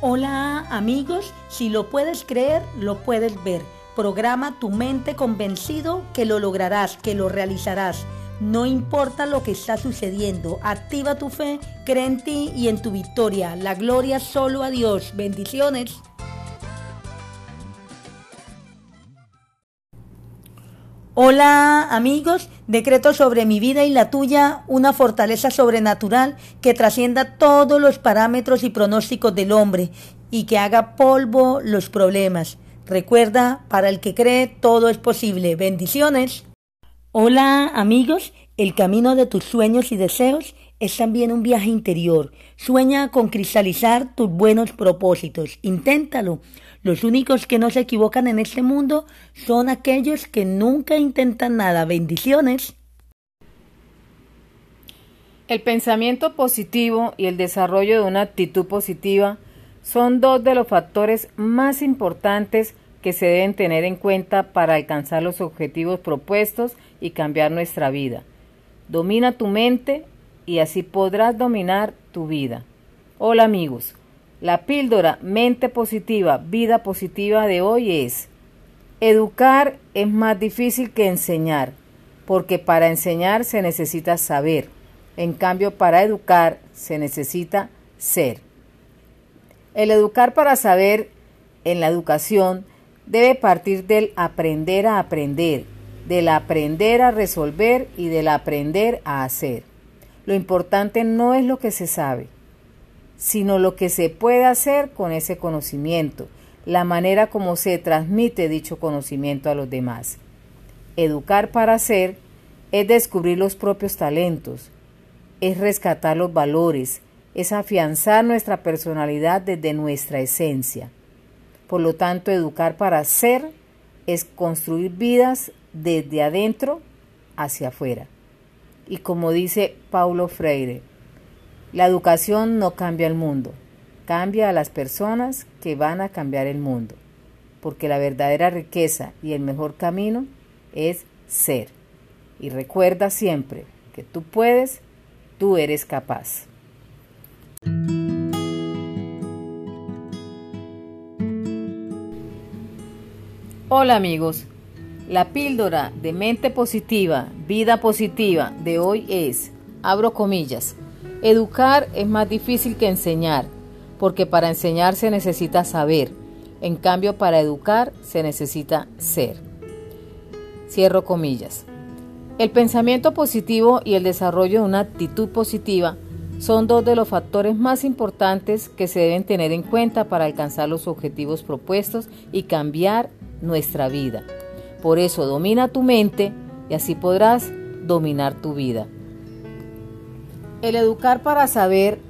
Hola amigos, si lo puedes creer, lo puedes ver. Programa tu mente convencido que lo lograrás, que lo realizarás. No importa lo que está sucediendo, activa tu fe, cree en ti y en tu victoria. La gloria solo a Dios. Bendiciones. Hola amigos, decreto sobre mi vida y la tuya una fortaleza sobrenatural que trascienda todos los parámetros y pronósticos del hombre y que haga polvo los problemas. Recuerda, para el que cree todo es posible. Bendiciones. Hola amigos, el camino de tus sueños y deseos es también un viaje interior. Sueña con cristalizar tus buenos propósitos. Inténtalo. Los únicos que no se equivocan en este mundo son aquellos que nunca intentan nada. Bendiciones. El pensamiento positivo y el desarrollo de una actitud positiva son dos de los factores más importantes que se deben tener en cuenta para alcanzar los objetivos propuestos y cambiar nuestra vida. Domina tu mente y así podrás dominar tu vida. Hola amigos, la píldora mente positiva, vida positiva de hoy es, educar es más difícil que enseñar, porque para enseñar se necesita saber, en cambio para educar se necesita ser. El educar para saber en la educación debe partir del aprender a aprender, del aprender a resolver y del aprender a hacer. Lo importante no es lo que se sabe, sino lo que se puede hacer con ese conocimiento, la manera como se transmite dicho conocimiento a los demás. Educar para hacer es descubrir los propios talentos, es rescatar los valores, es afianzar nuestra personalidad desde nuestra esencia. Por lo tanto, educar para ser es construir vidas desde adentro hacia afuera. Y como dice Paulo Freire, la educación no cambia el mundo, cambia a las personas que van a cambiar el mundo, porque la verdadera riqueza y el mejor camino es ser. Y recuerda siempre que tú puedes, tú eres capaz. Hola amigos, la píldora de mente positiva, vida positiva de hoy es, abro comillas, educar es más difícil que enseñar, porque para enseñar se necesita saber, en cambio para educar se necesita ser. Cierro comillas. El pensamiento positivo y el desarrollo de una actitud positiva son dos de los factores más importantes que se deben tener en cuenta para alcanzar los objetivos propuestos y cambiar nuestra vida. Por eso domina tu mente y así podrás dominar tu vida. El educar para saber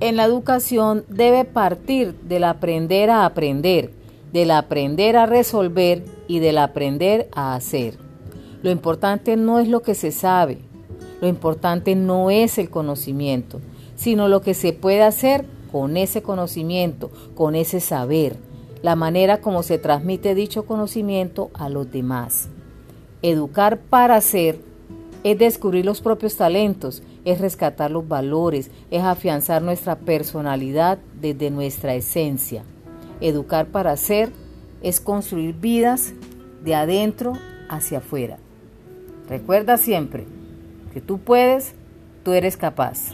en la educación debe partir del aprender a aprender, del aprender a resolver y del aprender a hacer. Lo importante no es lo que se sabe, lo importante no es el conocimiento, sino lo que se puede hacer con ese conocimiento, con ese saber la manera como se transmite dicho conocimiento a los demás. Educar para ser es descubrir los propios talentos, es rescatar los valores, es afianzar nuestra personalidad desde nuestra esencia. Educar para ser es construir vidas de adentro hacia afuera. Recuerda siempre que tú puedes, tú eres capaz.